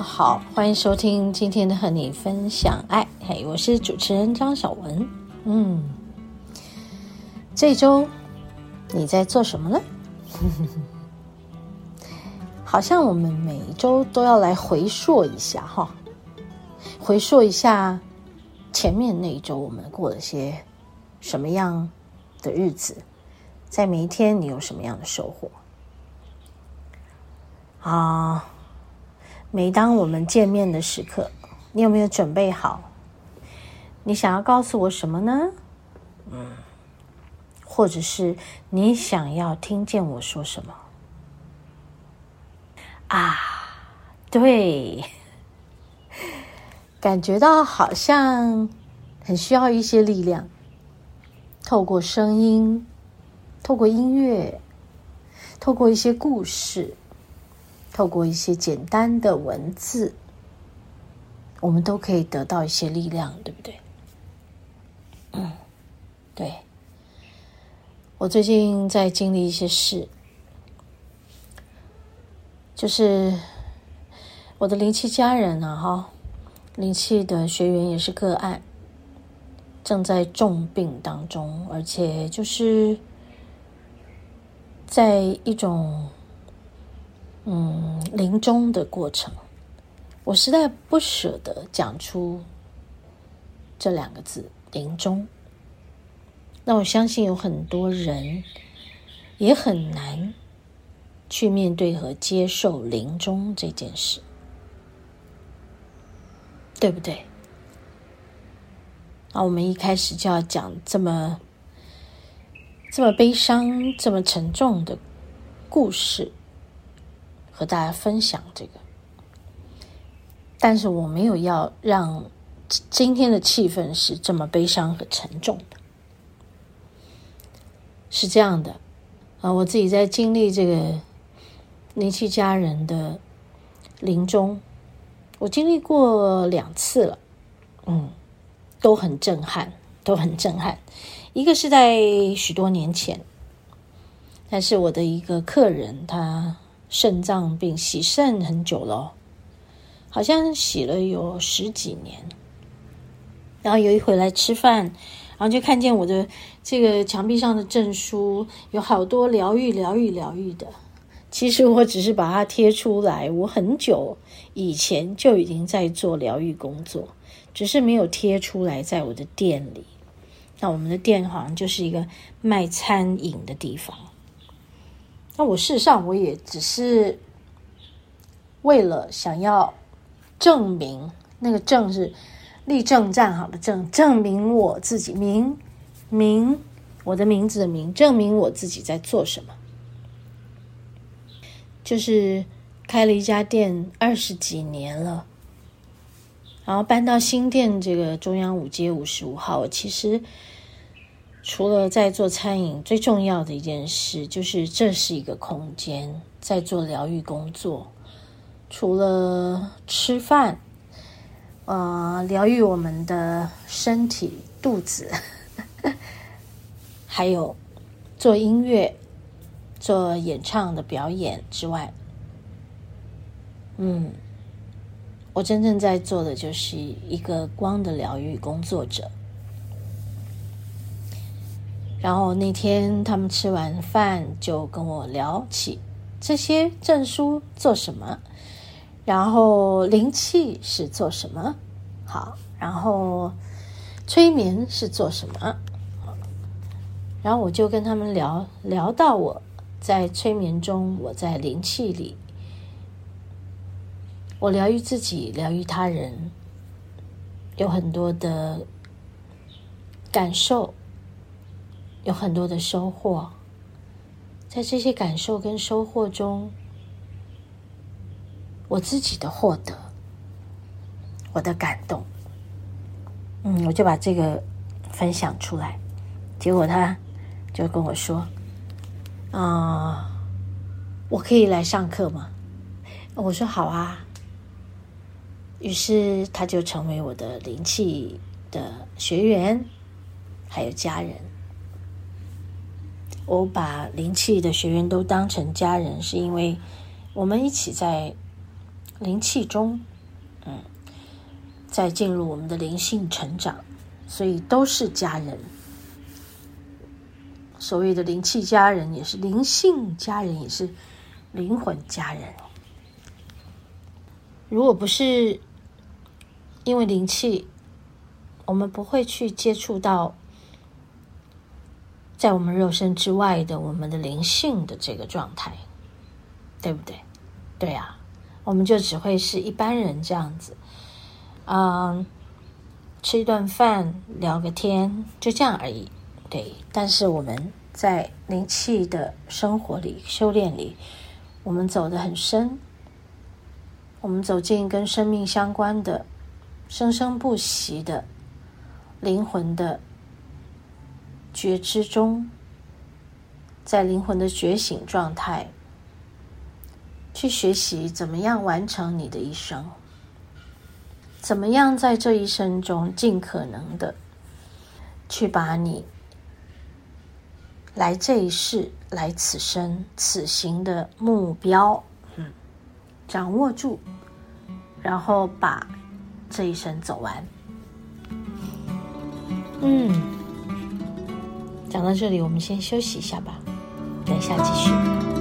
好，欢迎收听今天的和你分享爱，嘿，我是主持人张小文。嗯，这周你在做什么呢？好像我们每一周都要来回溯一下哈，回溯一下前面那一周我们过了些什么样的日子，在每一天你有什么样的收获啊？每当我们见面的时刻，你有没有准备好？你想要告诉我什么呢？嗯，或者是你想要听见我说什么？啊，对，感觉到好像很需要一些力量，透过声音，透过音乐，透过一些故事。透过一些简单的文字，我们都可以得到一些力量，对不对？嗯，对。我最近在经历一些事，就是我的灵气家人啊，哈，灵气的学员也是个案，正在重病当中，而且就是在一种。嗯，临终的过程，我实在不舍得讲出这两个字“临终”。那我相信有很多人也很难去面对和接受临终这件事，对不对？那我们一开始就要讲这么这么悲伤、这么沉重的故事。和大家分享这个，但是我没有要让今天的气氛是这么悲伤和沉重的。是这样的啊，我自己在经历这个灵气家人的临终，我经历过两次了，嗯，都很震撼，都很震撼。一个是在许多年前，但是我的一个客人他。肾脏病洗肾很久了，好像洗了有十几年。然后有一回来吃饭，然后就看见我的这个墙壁上的证书，有好多疗愈、疗愈、疗愈的。其实我只是把它贴出来，我很久以前就已经在做疗愈工作，只是没有贴出来在我的店里。那我们的店好像就是一个卖餐饮的地方。那我事实上，我也只是为了想要证明，那个“证”是立正站好的“证”，证明我自己，明明我的名字的“明”，证明我自己在做什么。就是开了一家店二十几年了，然后搬到新店这个中央五街五十五号，其实。除了在做餐饮，最重要的一件事就是这是一个空间，在做疗愈工作。除了吃饭，呃，疗愈我们的身体、肚子，还有做音乐、做演唱的表演之外，嗯，我真正在做的就是一个光的疗愈工作者。然后那天他们吃完饭就跟我聊起这些证书做什么，然后灵气是做什么，好，然后催眠是做什么，然后我就跟他们聊聊到我在催眠中，我在灵气里，我疗愈自己，疗愈他人，有很多的感受。有很多的收获，在这些感受跟收获中，我自己的获得我的感动。嗯，我就把这个分享出来，结果他就跟我说：“啊、我可以来上课吗？”我说：“好啊。”于是他就成为我的灵气的学员，还有家人。我把灵气的学员都当成家人，是因为我们一起在灵气中。嗯在进入我们的灵性成长，所以都是家人。所谓的灵气家人，也是灵性家人，也是灵魂家人。如果不是因为灵气，我们不会去接触到在我们肉身之外的我们的灵性的这个状态，对不对？对啊，我们就只会是一般人这样子。嗯，吃一顿饭，聊个天，就这样而已。对，但是我们在灵气的生活里、修炼里，我们走得很深。我们走进跟生命相关的、生生不息的灵魂的觉知中，在灵魂的觉醒状态，去学习怎么样完成你的一生。怎么样在这一生中尽可能的去把你来这一世、来此生、此行的目标，嗯，掌握住，然后把这一生走完。嗯，讲到这里，我们先休息一下吧，等一下继续。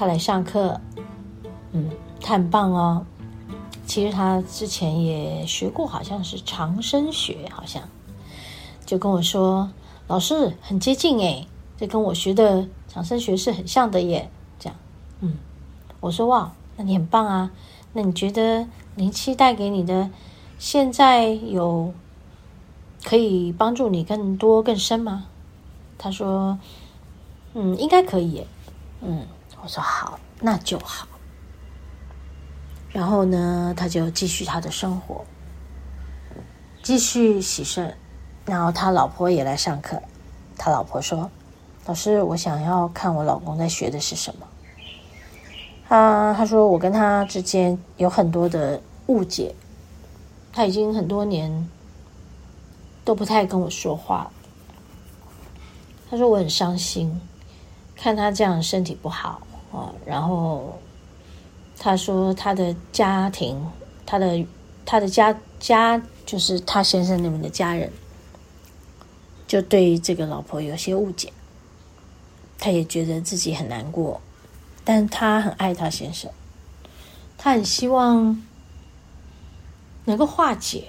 他来上课，嗯，他很棒哦。其实他之前也学过，好像是长生学，好像就跟我说，老师很接近诶，这跟我学的长生学是很像的耶。这样，嗯，我说哇，那你很棒啊。那你觉得灵气带给你的，现在有可以帮助你更多更深吗？他说。嗯，应该可以。嗯，我说好，那就好。然后呢，他就继续他的生活，继续洗肾。然后他老婆也来上课。他老婆说：“老师，我想要看我老公在学的是什么。”啊，他说：“我跟他之间有很多的误解，他已经很多年都不太跟我说话。”他说：“我很伤心。”看他这样身体不好啊，然后他说他的家庭，他的他的家家就是他先生那边的家人，就对这个老婆有些误解，他也觉得自己很难过，但他很爱他先生，他很希望能够化解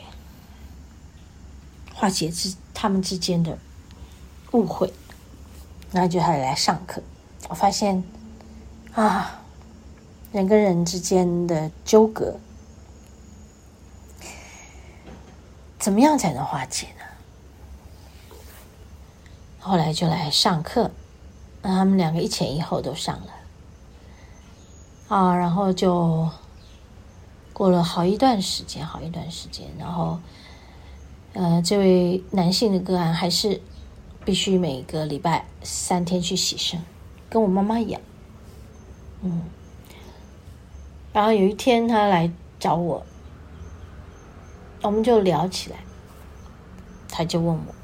化解之他们之间的误会。那就还得来上课。我发现，啊，人跟人之间的纠葛，怎么样才能化解呢？后来就来上课，那他们两个一前一后都上了，啊，然后就过了好一段时间，好一段时间，然后，呃，这位男性的个案还是。必须每个礼拜三天去洗肾，跟我妈妈一样。嗯。然后有一天他来找我我们就聊起来他就问我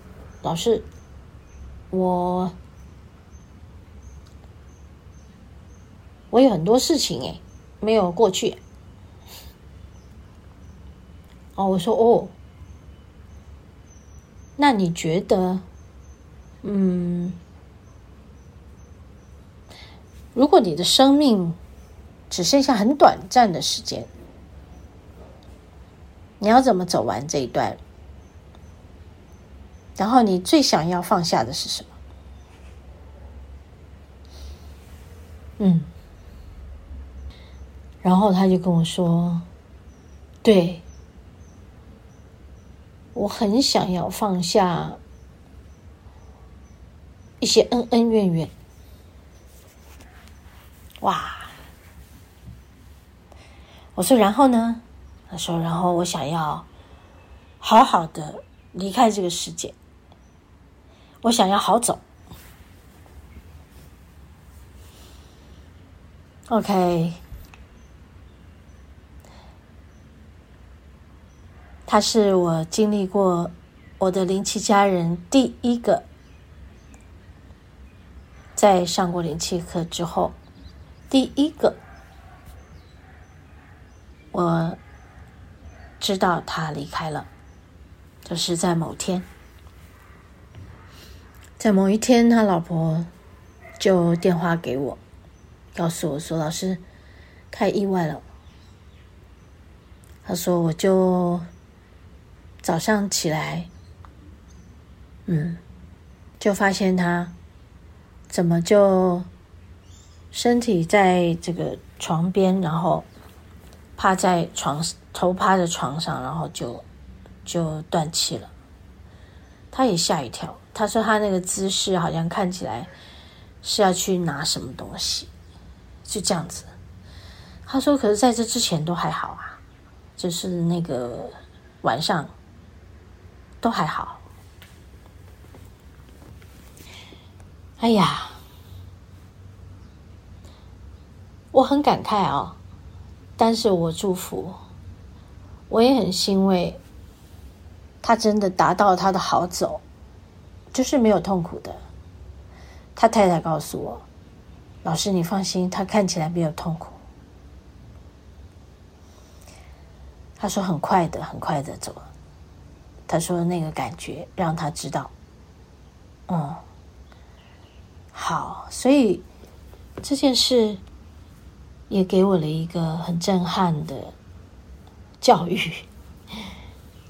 老师我我有很多事情诶没有过去。哦我说哦。那你觉得嗯如果你的生命只剩下很短暂的时间，你要怎么走完这一段？然后你最想要放下的是什么？嗯，然后他就跟我说：“对。”我很想要放下一些恩恩怨怨，哇！我说，然后呢？他说，然后我想要好好的离开这个世界，我想要好走。OK。他是我经历过我的灵气家人第一个，在上过灵气课之后，第一个我知道他离开了，就是在某天，在某一天，他老婆就电话给我，告诉我说：“老师，太意外了。”他说：“我就。”早上起来，嗯，就发现他怎么就身体在这个床边，然后趴在床头趴在床上，然后就就断气了。他也吓一跳，他说他那个姿势好像看起来是要去拿什么东西，就这样子。他说，可是在这之前都还好啊，就是那个晚上。都还好。哎呀，我很感慨啊、但是我祝福，我也很欣慰，他真的达到了他的好走，就是没有痛苦的。他太太告诉我，老师你放心，他看起来没有痛苦。他说很快的，很快的走了。他说：“那个感觉让他知道，嗯，好，所以这件事也给我了一个很震撼的教育，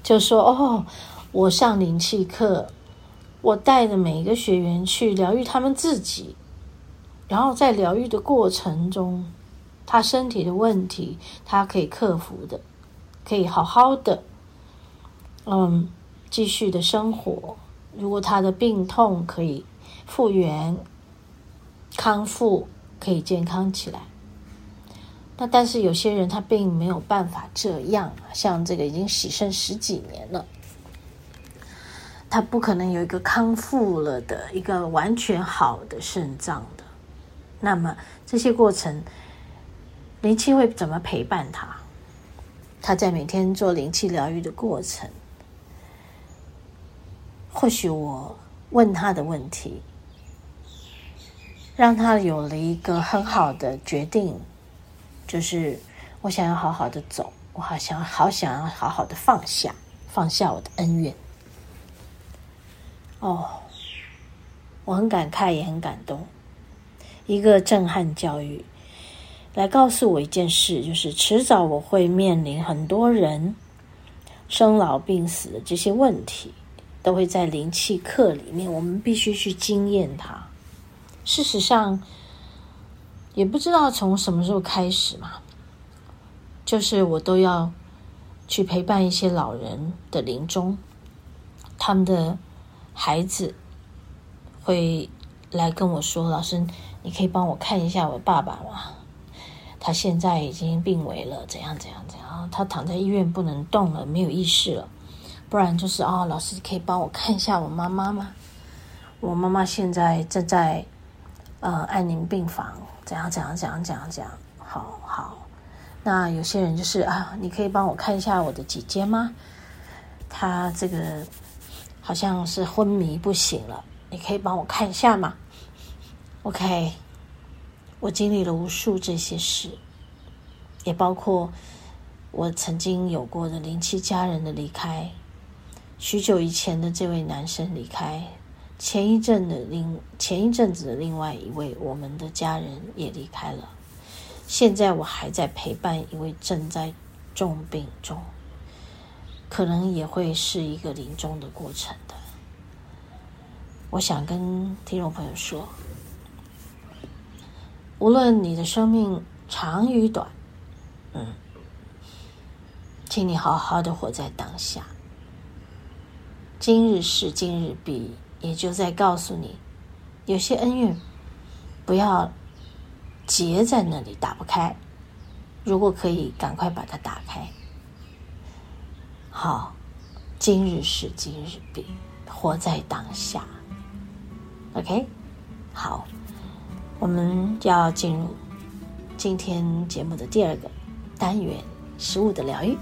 就说：哦，我上灵气课，我带着每一个学员去疗愈他们自己，然后在疗愈的过程中，他身体的问题，他可以克服的，可以好好的。”嗯，继续的生活。如果他的病痛可以复原、康复，可以健康起来。那但是有些人他并没有办法这样，像这个已经洗肾十几年了，他不可能有一个康复了的一个完全好的肾脏的。那么这些过程，灵气会怎么陪伴他？他在每天做灵气疗愈的过程。或许我问他的问题，让他有了一个很好的决定，就是我想要好好的走，我好想好想要好好的放下，放下我的恩怨。哦，我很感慨，也很感动。一个震撼教育，来告诉我一件事，就是迟早我会面临很多人生老病死的这些问题。都会在灵气课里面，我们必须去经验它。事实上，也不知道从什么时候开始嘛，就是我都要去陪伴一些老人的临终，他们的孩子会来跟我说：“老师，你可以帮我看一下我爸爸吗？他现在已经病危了，怎样怎样怎样？他躺在医院不能动了，没有意识了。”不然就是哦，老师可以帮我看一下我妈妈吗？我妈妈现在正在呃安宁病房，怎样怎样怎样怎样怎样？好好，那有些人就是啊，你可以帮我看一下我的姐姐吗？她这个好像是昏迷不醒了，你可以帮我看一下吗？OK，我经历了无数这些事，也包括我曾经有过的灵气家人的离开，许久以前的这位男生离开，前一阵的另前一阵子的另外一位我们的家人也离开了，现在我还在陪伴一位正在重病中，可能也会是一个临终的过程的。我想跟听众朋友说，无论你的生命长与短，嗯，请你好好的活在当下。今日事今日毕，也就在告诉你，有些恩怨不要结在那里打不开。如果可以，赶快把它打开。好，今日事今日毕，活在当下。OK，好，我们要进入今天节目的第二个单元——食物的疗愈。